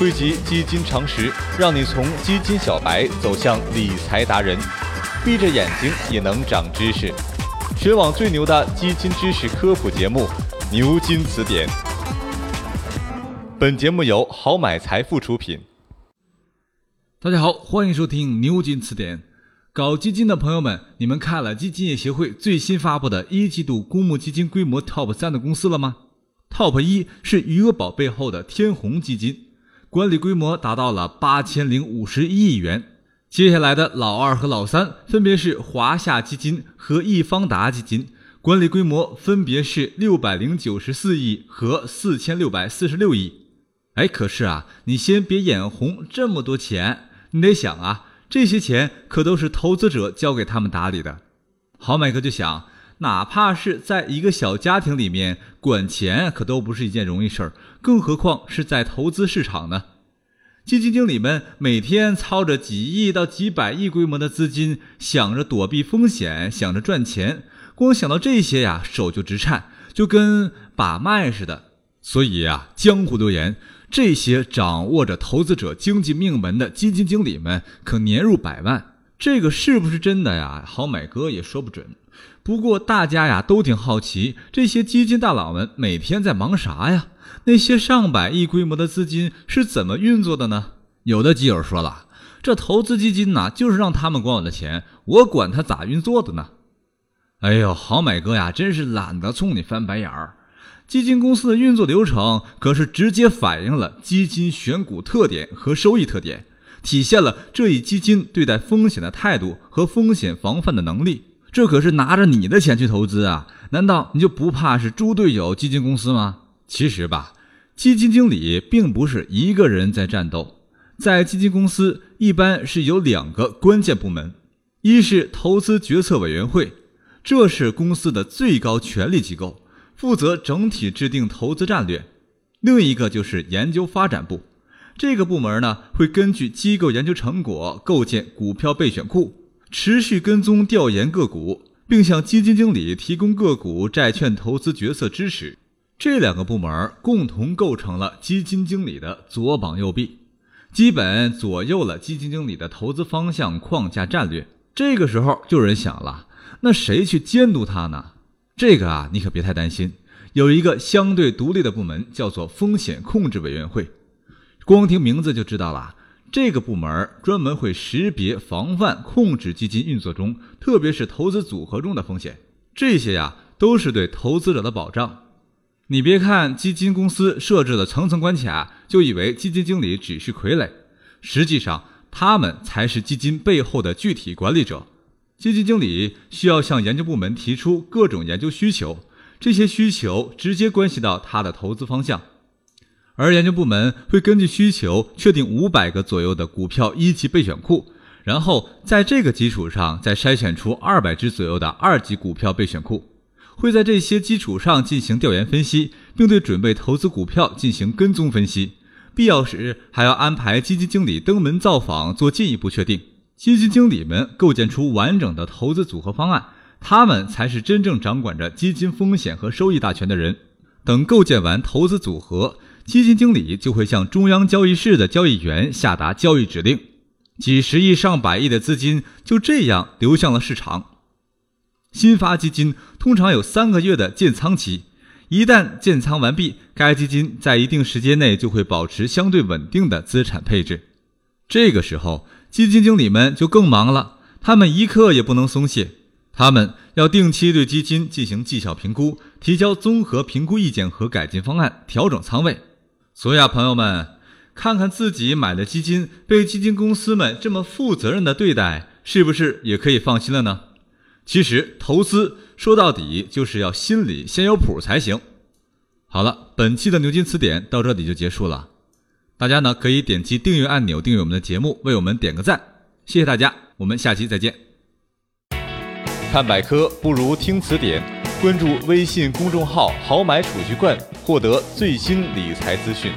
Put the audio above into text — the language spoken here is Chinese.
汇集基金常识，让你从基金小白走向理财达人。闭着眼睛也能长知识，全网最牛的基金知识科普节目《牛津词典》。本节目由好买财富出品。大家好，欢迎收听《牛津词典》。搞基金的朋友们，你们看了基金业协会最新发布的一季度公募基金规模 TOP 三的公司了吗？TOP 一是余额宝背后的天弘基金，管理规模达到了八千零五十一亿元。接下来的老二和老三分别是华夏基金和易方达基金，管理规模分别是六百零九十四亿和四千六百四十六亿。哎，可是啊，你先别眼红这么多钱，你得想啊。这些钱可都是投资者交给他们打理的，好买哥就想，哪怕是在一个小家庭里面管钱，可都不是一件容易事儿，更何况是在投资市场呢？基金经理们每天操着几亿到几百亿规模的资金，想着躲避风险，想着赚钱，光想到这些呀，手就直颤，就跟把脉似的。所以啊，江湖流言。这些掌握着投资者经济命门的基金经理们可年入百万，这个是不是真的呀？好买哥也说不准。不过大家呀都挺好奇，这些基金大佬们每天在忙啥呀？那些上百亿规模的资金是怎么运作的呢？有的基友说了，这投资基金呐，就是让他们管我的钱，我管他咋运作的呢？哎呦，好买哥呀，真是懒得冲你翻白眼儿。基金公司的运作流程可是直接反映了基金选股特点和收益特点，体现了这一基金对待风险的态度和风险防范的能力。这可是拿着你的钱去投资啊！难道你就不怕是猪队友基金公司吗？其实吧，基金经理并不是一个人在战斗，在基金公司一般是有两个关键部门，一是投资决策委员会，这是公司的最高权力机构。负责整体制定投资战略，另一个就是研究发展部。这个部门呢，会根据机构研究成果构建股票备选库，持续跟踪调研个股，并向基金经理提供个股、债券投资决策支持。这两个部门共同构成了基金经理的左膀右臂，基本左右了基金经理的投资方向、框架、战略。这个时候就有人想了，那谁去监督他呢？这个啊，你可别太担心，有一个相对独立的部门，叫做风险控制委员会。光听名字就知道了，这个部门专门会识别、防范、控制基金运作中，特别是投资组合中的风险。这些呀，都是对投资者的保障。你别看基金公司设置了层层关卡，就以为基金经理只是傀儡，实际上他们才是基金背后的具体管理者。基金经理需要向研究部门提出各种研究需求，这些需求直接关系到他的投资方向，而研究部门会根据需求确定五百个左右的股票一级备选库，然后在这个基础上再筛选出二百只左右的二级股票备选库，会在这些基础上进行调研分析，并对准备投资股票进行跟踪分析，必要时还要安排基金经理登门造访做进一步确定。基金经理们构建出完整的投资组合方案，他们才是真正掌管着基金风险和收益大权的人。等构建完投资组合，基金经理就会向中央交易室的交易员下达交易指令，几十亿、上百亿的资金就这样流向了市场。新发基金通常有三个月的建仓期，一旦建仓完毕，该基金在一定时间内就会保持相对稳定的资产配置。这个时候，基金经理们就更忙了，他们一刻也不能松懈，他们要定期对基金进行绩效评估，提交综合评估意见和改进方案，调整仓位。所以啊，朋友们，看看自己买的基金被基金公司们这么负责任的对待，是不是也可以放心了呢？其实投资说到底就是要心里先有谱才行。好了，本期的牛津词典到这里就结束了。大家呢可以点击订阅按钮订阅我们的节目，为我们点个赞，谢谢大家，我们下期再见。看百科不如听词典，关注微信公众号“好买储蓄罐”，获得最新理财资讯。